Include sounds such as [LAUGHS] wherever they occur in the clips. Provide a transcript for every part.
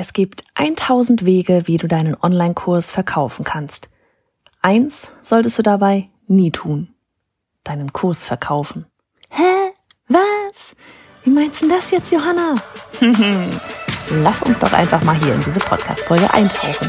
Es gibt 1000 Wege, wie du deinen Online-Kurs verkaufen kannst. Eins solltest du dabei nie tun. Deinen Kurs verkaufen. Hä? Was? Wie meinst du das jetzt, Johanna? [LAUGHS] Lass uns doch einfach mal hier in diese Podcast-Folge eintauchen.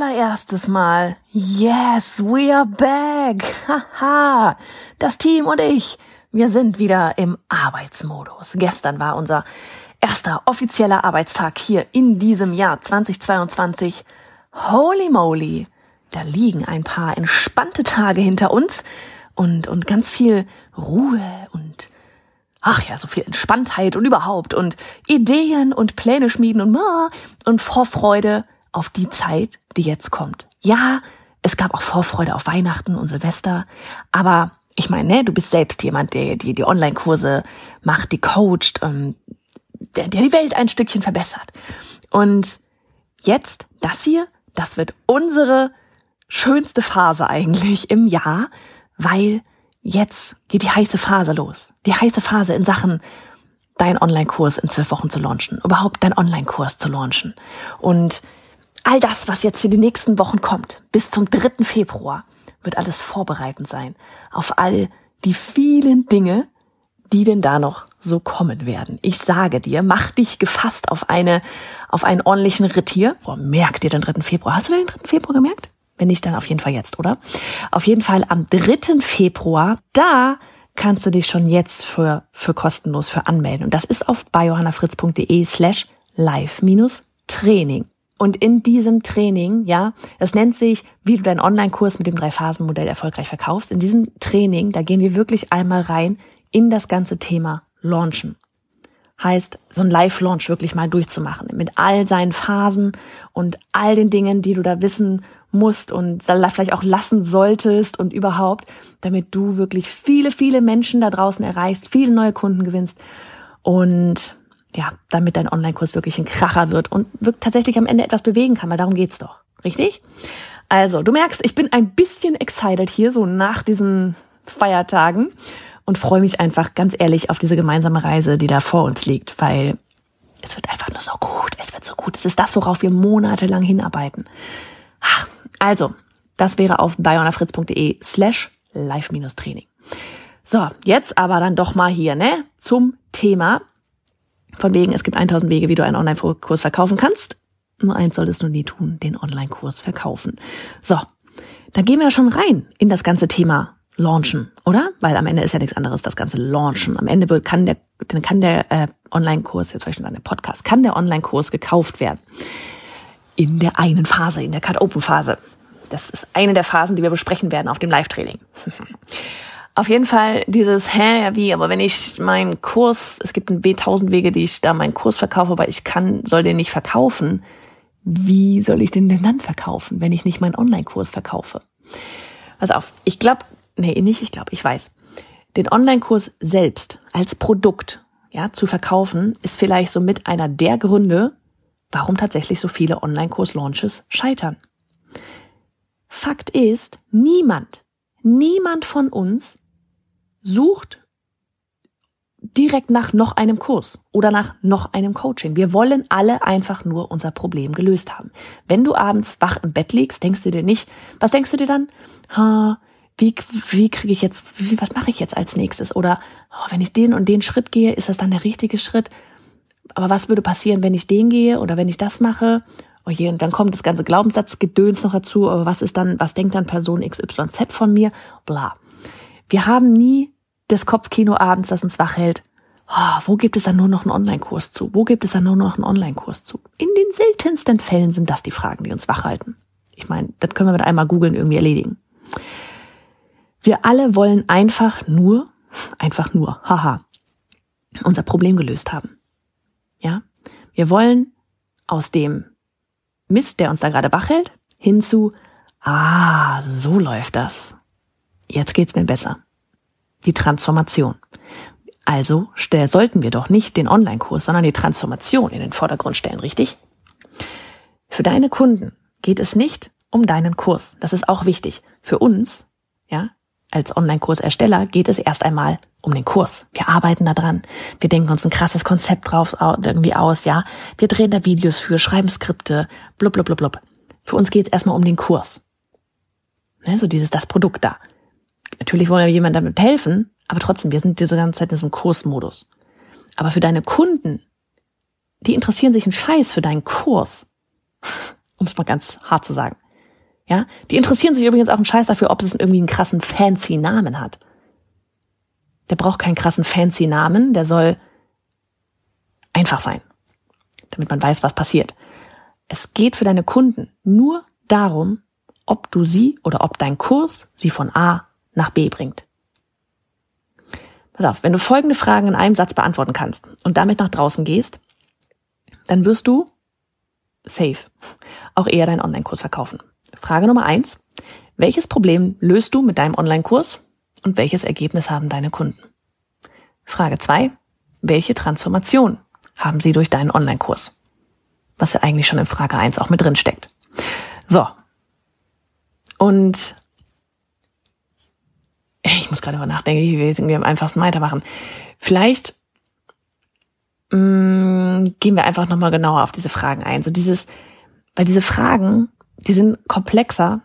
Allererstes Mal, yes, we are back. [LAUGHS] Haha, das Team und ich, wir sind wieder im Arbeitsmodus. Gestern war unser erster offizieller Arbeitstag hier in diesem Jahr 2022. Holy moly, da liegen ein paar entspannte Tage hinter uns und, und ganz viel Ruhe und ach ja, so viel Entspanntheit und überhaupt und Ideen und Pläne schmieden und, und Vorfreude auf die Zeit, die jetzt kommt. Ja, es gab auch Vorfreude auf Weihnachten und Silvester, aber ich meine, ne, du bist selbst jemand, der die, die Online-Kurse macht, die coacht, ähm, der, der die Welt ein Stückchen verbessert. Und jetzt, das hier, das wird unsere schönste Phase eigentlich im Jahr, weil jetzt geht die heiße Phase los. Die heiße Phase in Sachen dein Online-Kurs in zwölf Wochen zu launchen, überhaupt dein Online-Kurs zu launchen. Und all das, was jetzt hier die nächsten Wochen kommt, bis zum 3. Februar, wird alles vorbereitend sein auf all die vielen Dinge, die denn da noch so kommen werden. Ich sage dir, mach dich gefasst auf eine, auf einen ordentlichen Ritt hier. Boah, merk dir den 3. Februar. Hast du den 3. Februar gemerkt? Wenn nicht, dann auf jeden Fall jetzt, oder? Auf jeden Fall am 3. Februar, da kannst du dich schon jetzt für, für kostenlos für anmelden. Und das ist auf biohannafritz.de slash live-training. Und in diesem Training, ja, das nennt sich, wie du deinen Online-Kurs mit dem Drei-Phasen-Modell erfolgreich verkaufst. In diesem Training, da gehen wir wirklich einmal rein in das ganze Thema Launchen. Heißt, so ein Live-Launch wirklich mal durchzumachen. Mit all seinen Phasen und all den Dingen, die du da wissen musst und vielleicht auch lassen solltest und überhaupt, damit du wirklich viele, viele Menschen da draußen erreichst, viele neue Kunden gewinnst und ja, damit dein Online-Kurs wirklich ein Kracher wird und wirklich tatsächlich am Ende etwas bewegen kann, weil darum geht's doch. Richtig? Also, du merkst, ich bin ein bisschen excited hier, so nach diesen Feiertagen und freue mich einfach ganz ehrlich auf diese gemeinsame Reise, die da vor uns liegt, weil es wird einfach nur so gut. Es wird so gut. Es ist das, worauf wir monatelang hinarbeiten. Also, das wäre auf bionafritz.de slash live-training. So, jetzt aber dann doch mal hier, ne, zum Thema von wegen, es gibt 1000 Wege, wie du einen Online-Kurs verkaufen kannst. Nur eins solltest du nie tun, den Online-Kurs verkaufen. So, da gehen wir schon rein in das ganze Thema Launchen, oder? Weil am Ende ist ja nichts anderes, das ganze Launchen. Am Ende wird, kann der, kann der äh, Online-Kurs, jetzt vielleicht schon der Podcast, kann der Online-Kurs gekauft werden. In der einen Phase, in der Cut-Open-Phase. Das ist eine der Phasen, die wir besprechen werden auf dem Live-Training. [LAUGHS] Auf jeden Fall dieses, hä, ja wie, aber wenn ich meinen Kurs, es gibt ein B1000 Wege, die ich da meinen Kurs verkaufe, aber ich kann, soll den nicht verkaufen. Wie soll ich den denn dann verkaufen, wenn ich nicht meinen Online-Kurs verkaufe? Pass auf, ich glaube, nee, nicht ich glaube, ich weiß. Den Online-Kurs selbst als Produkt, ja, zu verkaufen, ist vielleicht so mit einer der Gründe, warum tatsächlich so viele Online-Kurs-Launches scheitern. Fakt ist, niemand, niemand von uns sucht direkt nach noch einem Kurs oder nach noch einem Coaching. Wir wollen alle einfach nur unser Problem gelöst haben. Wenn du abends wach im Bett liegst, denkst du dir nicht, was denkst du dir dann? Ha, wie, wie kriege ich jetzt, wie, was mache ich jetzt als nächstes? Oder oh, wenn ich den und den Schritt gehe, ist das dann der richtige Schritt? Aber was würde passieren, wenn ich den gehe oder wenn ich das mache? Oh je, und dann kommt das ganze Glaubenssatzgedöns noch dazu. Aber was ist dann, was denkt dann Person XYZ von mir? Bla. Wir haben nie das Kopfkino abends, das uns wach hält. Oh, wo gibt es dann nur noch einen Online-Kurs zu? Wo gibt es dann nur noch einen Online-Kurs zu? In den seltensten Fällen sind das die Fragen, die uns wach halten. Ich meine, das können wir mit einmal googeln irgendwie erledigen. Wir alle wollen einfach nur, einfach nur, haha, unser Problem gelöst haben. Ja? Wir wollen aus dem Mist, der uns da gerade wach hält, hinzu, ah, so läuft das. Jetzt geht's mir besser. Die Transformation. Also sollten wir doch nicht den Online-Kurs, sondern die Transformation in den Vordergrund stellen, richtig? Für deine Kunden geht es nicht um deinen Kurs. Das ist auch wichtig. Für uns, ja, als Online-Kursersteller geht es erst einmal um den Kurs. Wir arbeiten da dran. Wir denken uns ein krasses Konzept drauf irgendwie aus, ja. Wir drehen da Videos für, schreiben Skripte, blub, blub, blub, blub. Für uns geht es erstmal um den Kurs. Ne, so dieses, das Produkt da. Natürlich wollen wir jemandem damit helfen, aber trotzdem, wir sind diese ganze Zeit in diesem Kursmodus. Aber für deine Kunden, die interessieren sich einen Scheiß für deinen Kurs. [LAUGHS] Um es mal ganz hart zu sagen. Ja, die interessieren sich übrigens auch einen Scheiß dafür, ob es irgendwie einen krassen fancy Namen hat. Der braucht keinen krassen fancy Namen, der soll einfach sein, damit man weiß, was passiert. Es geht für deine Kunden nur darum, ob du sie oder ob dein Kurs sie von A nach B bringt. Pass auf, wenn du folgende Fragen in einem Satz beantworten kannst und damit nach draußen gehst, dann wirst du safe auch eher deinen Online-Kurs verkaufen. Frage Nummer eins. Welches Problem löst du mit deinem Online-Kurs und welches Ergebnis haben deine Kunden? Frage zwei. Welche Transformation haben sie durch deinen Online-Kurs? Was ja eigentlich schon in Frage eins auch mit drin steckt. So. Und ich muss gerade darüber nachdenken, wie wir irgendwie am einfachsten weitermachen. Vielleicht mh, mm, gehen wir einfach nochmal genauer auf diese Fragen ein. So dieses, weil diese Fragen die sind komplexer,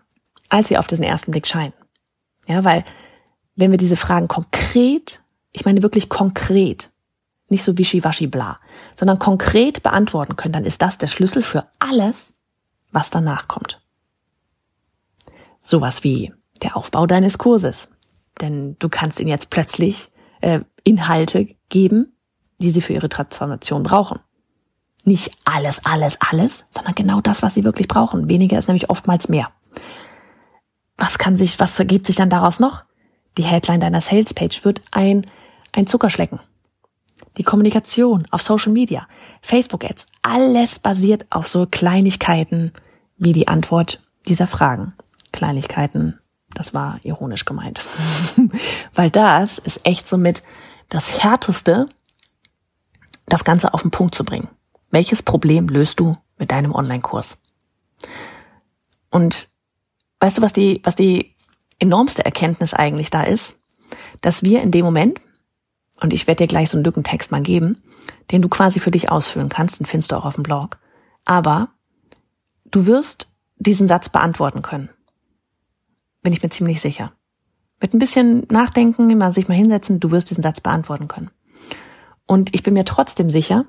als sie auf den ersten Blick scheinen. Ja, weil wenn wir diese Fragen konkret, ich meine wirklich konkret, nicht so wischiwaschi bla, sondern konkret beantworten können, dann ist das der Schlüssel für alles, was danach kommt. Sowas wie der Aufbau deines Kurses. Denn du kannst ihnen jetzt plötzlich äh, Inhalte geben, die sie für ihre Transformation brauchen. Nicht alles, alles, alles, sondern genau das, was sie wirklich brauchen. Weniger ist nämlich oftmals mehr. Was kann sich, was ergibt sich dann daraus noch? Die Headline deiner Salespage wird ein, ein Zuckerschlecken. Die Kommunikation auf Social Media, Facebook Ads, alles basiert auf so Kleinigkeiten wie die Antwort dieser Fragen. Kleinigkeiten, das war ironisch gemeint. [LAUGHS] Weil das ist echt so mit das Härteste, das Ganze auf den Punkt zu bringen. Welches Problem löst du mit deinem Online-Kurs? Und weißt du, was die, was die enormste Erkenntnis eigentlich da ist? Dass wir in dem Moment, und ich werde dir gleich so einen Lückentext mal geben, den du quasi für dich ausfüllen kannst, den findest du auch auf dem Blog. Aber du wirst diesen Satz beantworten können. Bin ich mir ziemlich sicher. Mit ein bisschen Nachdenken, mal sich mal hinsetzen, du wirst diesen Satz beantworten können. Und ich bin mir trotzdem sicher,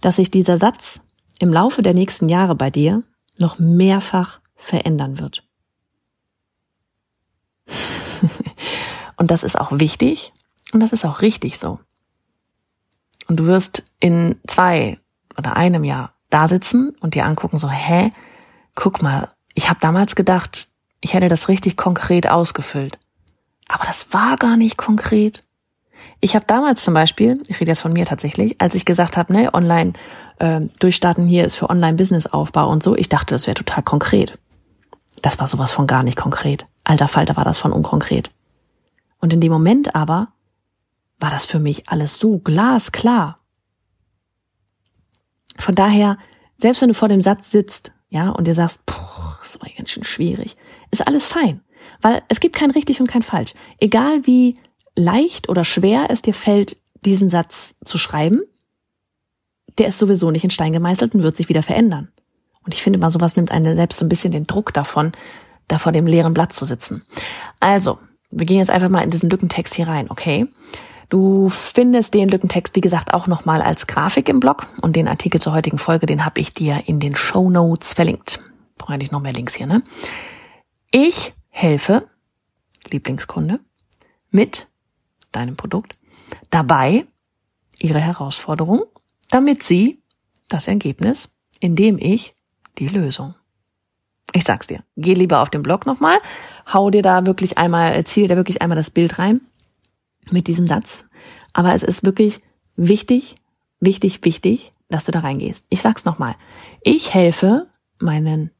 dass sich dieser Satz im Laufe der nächsten Jahre bei dir noch mehrfach verändern wird. [LAUGHS] und das ist auch wichtig und das ist auch richtig so. Und du wirst in zwei oder einem Jahr da sitzen und dir angucken, so, hä, guck mal, ich habe damals gedacht, ich hätte das richtig konkret ausgefüllt. Aber das war gar nicht konkret. Ich habe damals zum Beispiel, ich rede jetzt von mir tatsächlich, als ich gesagt habe, ne, online äh, durchstarten hier ist für Online-Business-Aufbau und so, ich dachte, das wäre total konkret. Das war sowas von gar nicht konkret. Alter Falter war das von unkonkret. Und in dem Moment aber war das für mich alles so glasklar. Von daher, selbst wenn du vor dem Satz sitzt, ja, und dir sagst, puh, das war ganz schön schwierig, ist alles fein. Weil es gibt kein richtig und kein falsch. Egal wie leicht oder schwer es dir fällt, diesen Satz zu schreiben, der ist sowieso nicht in Stein gemeißelt und wird sich wieder verändern. Und ich finde mal, sowas nimmt einen selbst so ein bisschen den Druck davon, da vor dem leeren Blatt zu sitzen. Also, wir gehen jetzt einfach mal in diesen Lückentext hier rein, okay? Du findest den Lückentext, wie gesagt, auch nochmal als Grafik im Blog und den Artikel zur heutigen Folge, den habe ich dir in den Show Notes verlinkt. Brauche ich noch mehr Links hier, ne? Ich helfe, Lieblingskunde, mit deinem Produkt, dabei ihre Herausforderung, damit sie das Ergebnis, indem ich die Lösung. Ich sag's dir, geh lieber auf den Blog nochmal, hau dir da wirklich einmal, ziel da wirklich einmal das Bild rein mit diesem Satz. Aber es ist wirklich wichtig, wichtig, wichtig, dass du da reingehst. Ich sag's nochmal. Ich helfe meinen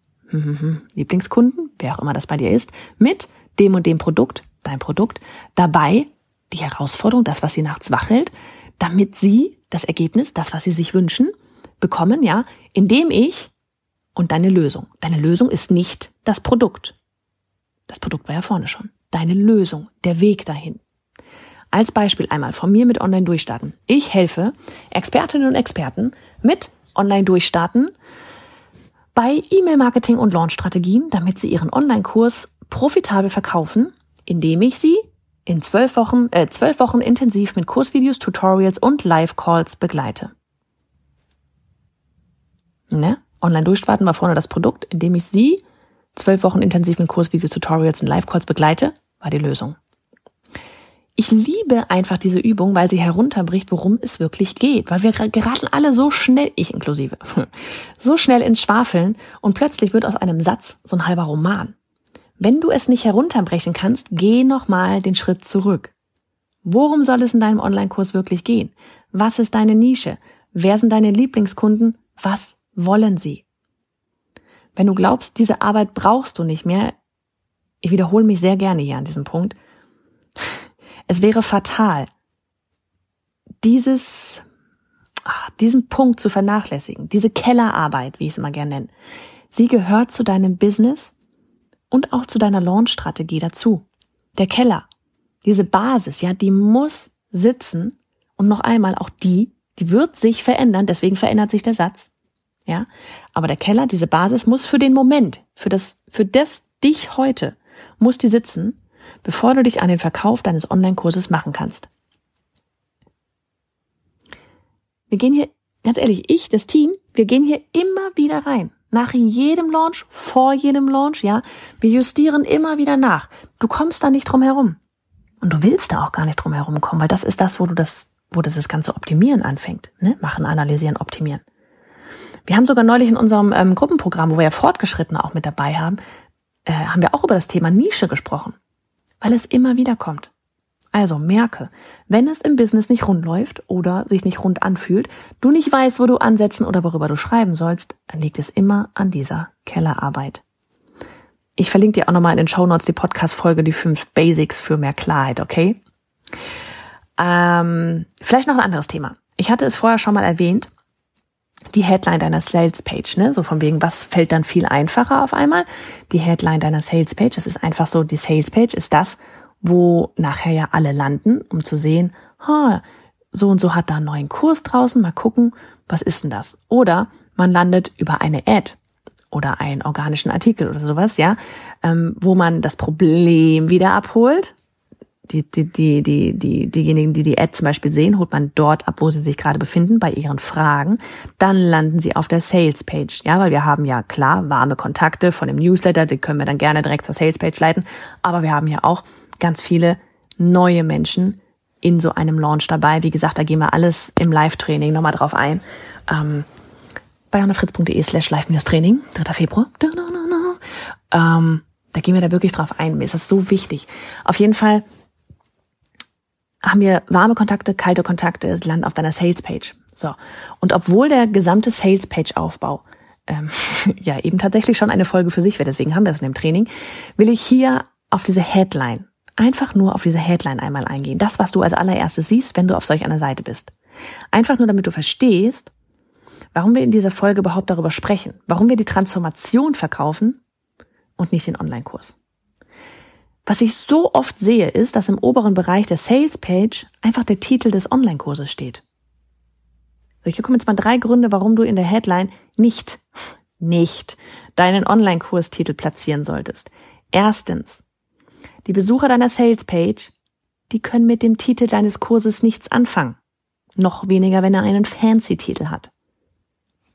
Lieblingskunden, wer auch immer das bei dir ist, mit dem und dem Produkt, dein Produkt, dabei die Herausforderung, das, was sie nachts wach hält, damit sie das Ergebnis, das, was sie sich wünschen, bekommen, ja, indem ich und deine Lösung. Deine Lösung ist nicht das Produkt. Das Produkt war ja vorne schon. Deine Lösung, der Weg dahin. Als Beispiel einmal von mir mit Online Durchstarten. Ich helfe Expertinnen und Experten mit Online Durchstarten bei E-Mail-Marketing und Launch-Strategien, damit sie ihren Online-Kurs profitabel verkaufen, indem ich sie in zwölf Wochen, äh, zwölf Wochen intensiv mit Kursvideos, Tutorials und Live-Calls begleite. Ne? Online durchstarten war vorne das Produkt, indem ich sie zwölf Wochen intensiv mit Kursvideos, Tutorials und Live-Calls begleite, war die Lösung. Ich liebe einfach diese Übung, weil sie herunterbricht, worum es wirklich geht. Weil wir geraten alle so schnell, ich inklusive, [LAUGHS] so schnell ins Schwafeln und plötzlich wird aus einem Satz so ein halber Roman. Wenn du es nicht herunterbrechen kannst, geh nochmal den Schritt zurück. Worum soll es in deinem Online-Kurs wirklich gehen? Was ist deine Nische? Wer sind deine Lieblingskunden? Was wollen sie? Wenn du glaubst, diese Arbeit brauchst du nicht mehr, ich wiederhole mich sehr gerne hier an diesem Punkt, es wäre fatal, dieses, ach, diesen Punkt zu vernachlässigen, diese Kellerarbeit, wie ich es immer gerne nenne. Sie gehört zu deinem Business und auch zu deiner Launch-Strategie dazu. Der Keller, diese Basis, ja, die muss sitzen und noch einmal auch die, die wird sich verändern, deswegen verändert sich der Satz. Ja, aber der Keller, diese Basis muss für den Moment, für das, für das dich heute, muss die sitzen, bevor du dich an den Verkauf deines Online-Kurses machen kannst. Wir gehen hier, ganz ehrlich, ich, das Team, wir gehen hier immer wieder rein. Nach jedem Launch, vor jedem Launch, ja. Wir justieren immer wieder nach. Du kommst da nicht drum herum. Und du willst da auch gar nicht drum herum kommen, weil das ist das, wo du das, wo das, das ganze Optimieren anfängt. Ne? Machen, analysieren, optimieren. Wir haben sogar neulich in unserem ähm, Gruppenprogramm, wo wir ja Fortgeschrittene auch mit dabei haben, äh, haben wir auch über das Thema Nische gesprochen. Weil es immer wieder kommt. Also merke, wenn es im Business nicht rund läuft oder sich nicht rund anfühlt, du nicht weißt, wo du ansetzen oder worüber du schreiben sollst, dann liegt es immer an dieser Kellerarbeit. Ich verlinke dir auch nochmal in den Show Notes die Podcast-Folge, die fünf Basics für mehr Klarheit, okay? Ähm, vielleicht noch ein anderes Thema. Ich hatte es vorher schon mal erwähnt, die Headline deiner Sales Page, ne? So von wegen, was fällt dann viel einfacher auf einmal? Die Headline deiner Sales Page, das ist einfach so, die Sales Page ist das, wo nachher ja alle landen, um zu sehen, ha, so und so hat da einen neuen Kurs draußen, mal gucken, was ist denn das? Oder man landet über eine Ad oder einen organischen Artikel oder sowas, ja, ähm, wo man das Problem wieder abholt. Die, die, die, die, die, diejenigen, die die Ad zum Beispiel sehen, holt man dort ab, wo sie sich gerade befinden, bei ihren Fragen. Dann landen sie auf der Sales Page, ja, weil wir haben ja klar warme Kontakte von dem Newsletter, die können wir dann gerne direkt zur Sales Page leiten. Aber wir haben ja auch ganz viele neue Menschen in so einem Launch dabei. Wie gesagt, da gehen wir alles im Live-Training nochmal drauf ein. Ähm, bei annafritz.de slash live-training, 3. Februar. Ähm, da gehen wir da wirklich drauf ein. Mir ist das so wichtig. Auf jeden Fall haben wir warme Kontakte, kalte Kontakte, es landen auf deiner Sales-Page. So. Und obwohl der gesamte Sales-Page-Aufbau ähm, [LAUGHS] ja eben tatsächlich schon eine Folge für sich wäre, deswegen haben wir es in dem Training, will ich hier auf diese Headline einfach nur auf diese Headline einmal eingehen. Das, was du als allererstes siehst, wenn du auf solch einer Seite bist. Einfach nur, damit du verstehst, warum wir in dieser Folge überhaupt darüber sprechen. Warum wir die Transformation verkaufen und nicht den Online-Kurs. Was ich so oft sehe, ist, dass im oberen Bereich der Sales Page einfach der Titel des Online-Kurses steht. So, hier kommen jetzt mal drei Gründe, warum du in der Headline nicht, nicht deinen Online-Kurstitel platzieren solltest. Erstens, die Besucher deiner Salespage, die können mit dem Titel deines Kurses nichts anfangen. Noch weniger, wenn er einen Fancy-Titel hat.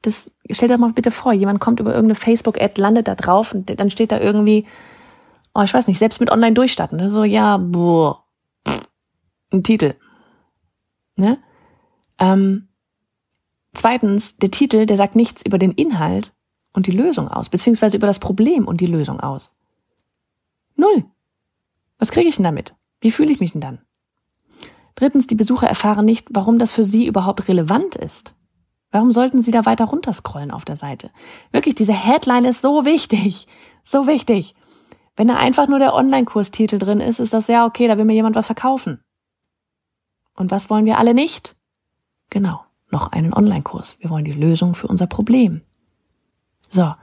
Das, stell dir mal bitte vor, jemand kommt über irgendeine Facebook-Ad, landet da drauf und dann steht da irgendwie, oh, ich weiß nicht, selbst mit online durchstarten. So, ja, boah, ein Titel. Ne? Ähm, zweitens, der Titel, der sagt nichts über den Inhalt und die Lösung aus, beziehungsweise über das Problem und die Lösung aus. Null. Was kriege ich denn damit? Wie fühle ich mich denn dann? Drittens, die Besucher erfahren nicht, warum das für sie überhaupt relevant ist. Warum sollten Sie da weiter runterscrollen auf der Seite? Wirklich, diese Headline ist so wichtig. So wichtig. Wenn da einfach nur der Online-Kurstitel drin ist, ist das ja okay, da will mir jemand was verkaufen. Und was wollen wir alle nicht? Genau, noch einen Online-Kurs. Wir wollen die Lösung für unser Problem. So.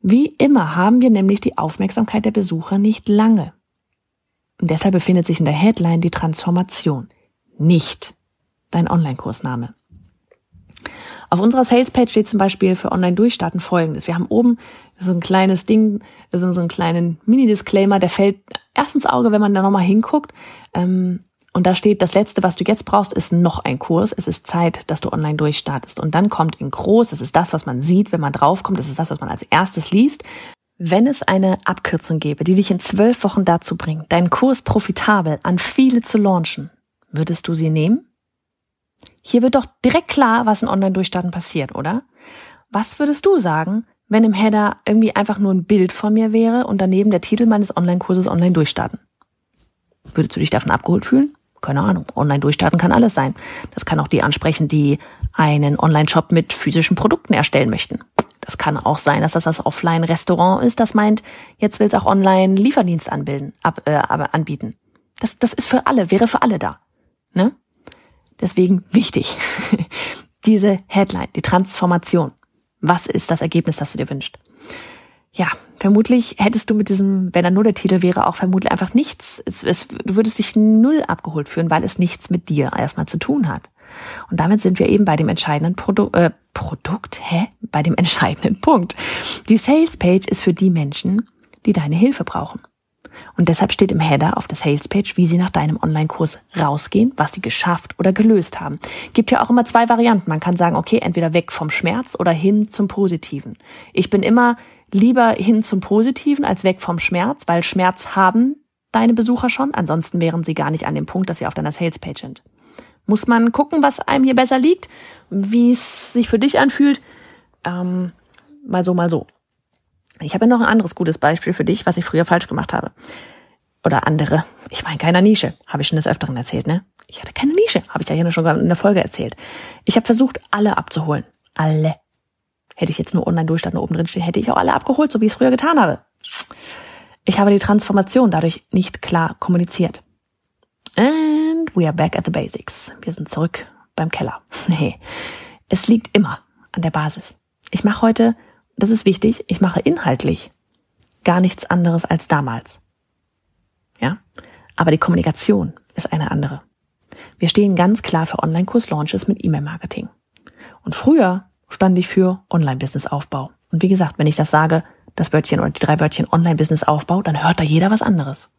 Wie immer haben wir nämlich die Aufmerksamkeit der Besucher nicht lange. Und deshalb befindet sich in der Headline die Transformation, nicht dein Online-Kursname. Auf unserer Salespage steht zum Beispiel für Online-Durchstarten folgendes. Wir haben oben so ein kleines Ding, so, so einen kleinen Mini-Disclaimer, der fällt erst ins Auge, wenn man da nochmal hinguckt. Ähm, und da steht, das Letzte, was du jetzt brauchst, ist noch ein Kurs. Es ist Zeit, dass du online durchstartest. Und dann kommt in groß, das ist das, was man sieht, wenn man draufkommt, das ist das, was man als erstes liest. Wenn es eine Abkürzung gäbe, die dich in zwölf Wochen dazu bringt, deinen Kurs profitabel an viele zu launchen, würdest du sie nehmen? Hier wird doch direkt klar, was in Online-Durchstarten passiert, oder? Was würdest du sagen, wenn im Header irgendwie einfach nur ein Bild von mir wäre und daneben der Titel meines Online-Kurses Online-Durchstarten? Würdest du dich davon abgeholt fühlen? keine Ahnung, online durchstarten kann alles sein. Das kann auch die ansprechen, die einen Online-Shop mit physischen Produkten erstellen möchten. Das kann auch sein, dass das das Offline-Restaurant ist, das meint, jetzt will es auch Online-Lieferdienst anbilden, ab, äh, anbieten. Das, das ist für alle, wäre für alle da. Ne? Deswegen wichtig. [LAUGHS] Diese Headline, die Transformation. Was ist das Ergebnis, das du dir wünschst? ja, vermutlich hättest du mit diesem, wenn er nur der Titel wäre, auch vermutlich einfach nichts. Es, es, du würdest dich null abgeholt fühlen, weil es nichts mit dir erstmal zu tun hat. Und damit sind wir eben bei dem entscheidenden Produ äh, Produkt, hä? Bei dem [LAUGHS] entscheidenden Punkt. Die Sales Page ist für die Menschen, die deine Hilfe brauchen. Und deshalb steht im Header auf der Sales Page, wie sie nach deinem Online-Kurs rausgehen, was sie geschafft oder gelöst haben. Gibt ja auch immer zwei Varianten. Man kann sagen, okay, entweder weg vom Schmerz oder hin zum Positiven. Ich bin immer lieber hin zum Positiven als weg vom Schmerz, weil Schmerz haben deine Besucher schon. Ansonsten wären sie gar nicht an dem Punkt, dass sie auf deiner Salespage sind. Muss man gucken, was einem hier besser liegt, wie es sich für dich anfühlt. Ähm, mal so, mal so. Ich habe ja noch ein anderes gutes Beispiel für dich, was ich früher falsch gemacht habe. Oder andere. Ich war in keiner Nische, habe ich schon des Öfteren erzählt, ne? Ich hatte keine Nische, habe ich ja hier schon in der Folge erzählt. Ich habe versucht, alle abzuholen. Alle. Hätte ich jetzt nur online durchstarten oben drin stehen, hätte ich auch alle abgeholt, so wie ich es früher getan habe. Ich habe die Transformation dadurch nicht klar kommuniziert. And we are back at the basics. Wir sind zurück beim Keller. [LAUGHS] Nee, es liegt immer an der Basis. Ich mache heute, das ist wichtig, ich mache inhaltlich gar nichts anderes als damals. Ja? Aber die Kommunikation ist eine andere. Wir stehen ganz klar für Online-Kurs-Launches mit E-Mail-Marketing. Und früher stand ich für Online-Business-Aufbau. Und wie gesagt, wenn ich das sage, das Wörtchen oder die drei Wörtchen Online-Business-Aufbau, dann hört da jeder was anderes.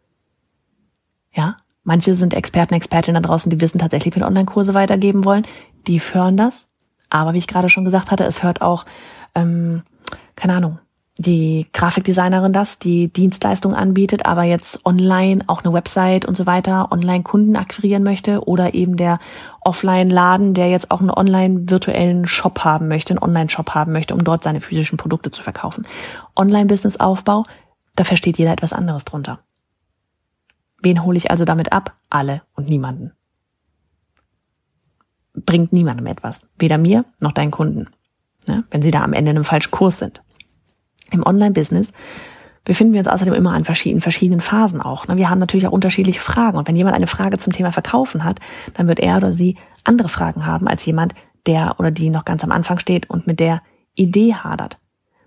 Ja, manche sind Experten, Expertinnen da draußen, die wissen tatsächlich, wie Online-Kurse weitergeben wollen. Die hören das. Aber wie ich gerade schon gesagt hatte, es hört auch, ähm, keine Ahnung, die Grafikdesignerin das, die Dienstleistung anbietet, aber jetzt online auch eine Website und so weiter, online Kunden akquirieren möchte oder eben der Offline-Laden, der jetzt auch einen online virtuellen Shop haben möchte, einen Online-Shop haben möchte, um dort seine physischen Produkte zu verkaufen. Online-Business-Aufbau, da versteht jeder etwas anderes drunter. Wen hole ich also damit ab? Alle und niemanden. Bringt niemandem etwas. Weder mir noch deinen Kunden. Ne? Wenn sie da am Ende in einem falschen Kurs sind. Im Online-Business befinden wir uns außerdem immer an verschiedenen, verschiedenen Phasen auch. Ne? Wir haben natürlich auch unterschiedliche Fragen. Und wenn jemand eine Frage zum Thema Verkaufen hat, dann wird er oder sie andere Fragen haben als jemand, der oder die noch ganz am Anfang steht und mit der Idee hadert.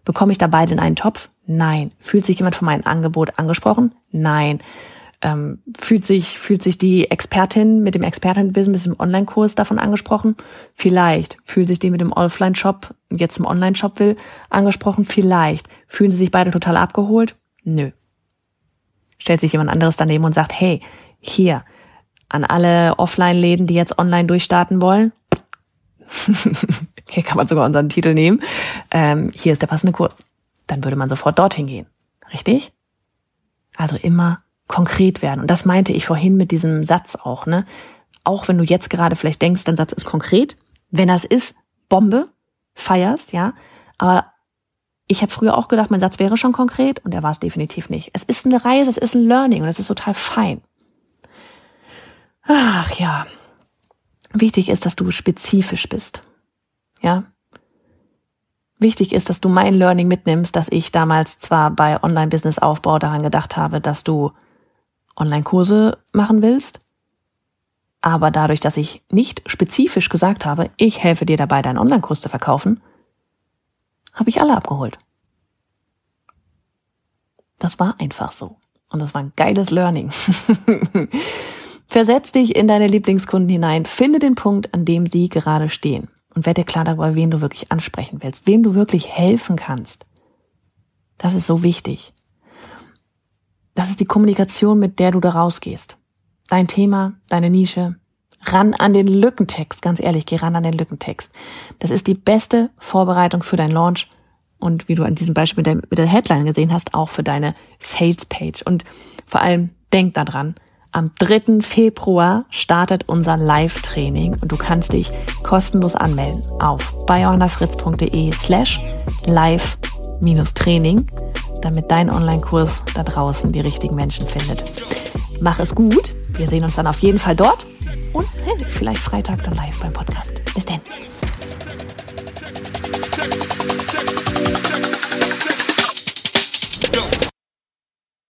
Bekomme ich da beide in einen Topf? Nein. Fühlt sich jemand von meinem Angebot angesprochen? Nein. Ähm, fühlt sich, fühlt sich die Expertin mit dem Expertenwissen, mit dem Online-Kurs davon angesprochen? Vielleicht. Fühlt sich die mit dem Offline-Shop, jetzt im Online-Shop will, angesprochen? Vielleicht. Fühlen sie sich beide total abgeholt? Nö. Stellt sich jemand anderes daneben und sagt, hey, hier, an alle Offline-Läden, die jetzt online durchstarten wollen, [LAUGHS] hier kann man sogar unseren Titel nehmen, ähm, hier ist der passende Kurs. Dann würde man sofort dorthin gehen. Richtig? Also immer konkret werden. Und das meinte ich vorhin mit diesem Satz auch, ne? Auch wenn du jetzt gerade vielleicht denkst, dein Satz ist konkret, wenn das ist, Bombe, feierst, ja. Aber ich habe früher auch gedacht, mein Satz wäre schon konkret und er war es definitiv nicht. Es ist eine Reise, es ist ein Learning und es ist total fein. Ach ja. Wichtig ist, dass du spezifisch bist. Ja, wichtig ist, dass du mein Learning mitnimmst, dass ich damals zwar bei Online-Business-Aufbau daran gedacht habe, dass du Online-Kurse machen willst, aber dadurch, dass ich nicht spezifisch gesagt habe, ich helfe dir dabei, deinen Online-Kurs zu verkaufen, habe ich alle abgeholt. Das war einfach so. Und das war ein geiles Learning. [LAUGHS] Versetz dich in deine Lieblingskunden hinein, finde den Punkt, an dem sie gerade stehen und werde dir klar darüber, wen du wirklich ansprechen willst, wem du wirklich helfen kannst. Das ist so wichtig. Das ist die Kommunikation, mit der du da rausgehst. Dein Thema, deine Nische, ran an den Lückentext, ganz ehrlich, geh ran an den Lückentext. Das ist die beste Vorbereitung für dein Launch und wie du an diesem Beispiel mit der, mit der Headline gesehen hast, auch für deine Sales Page. Und vor allem denk daran, am 3. Februar startet unser Live-Training und du kannst dich kostenlos anmelden auf bayonafritz.de slash live-training, damit dein Online-Kurs da draußen die richtigen Menschen findet. Mach es gut. Wir sehen uns dann auf jeden Fall dort und vielleicht Freitag dann live beim Podcast. Bis denn.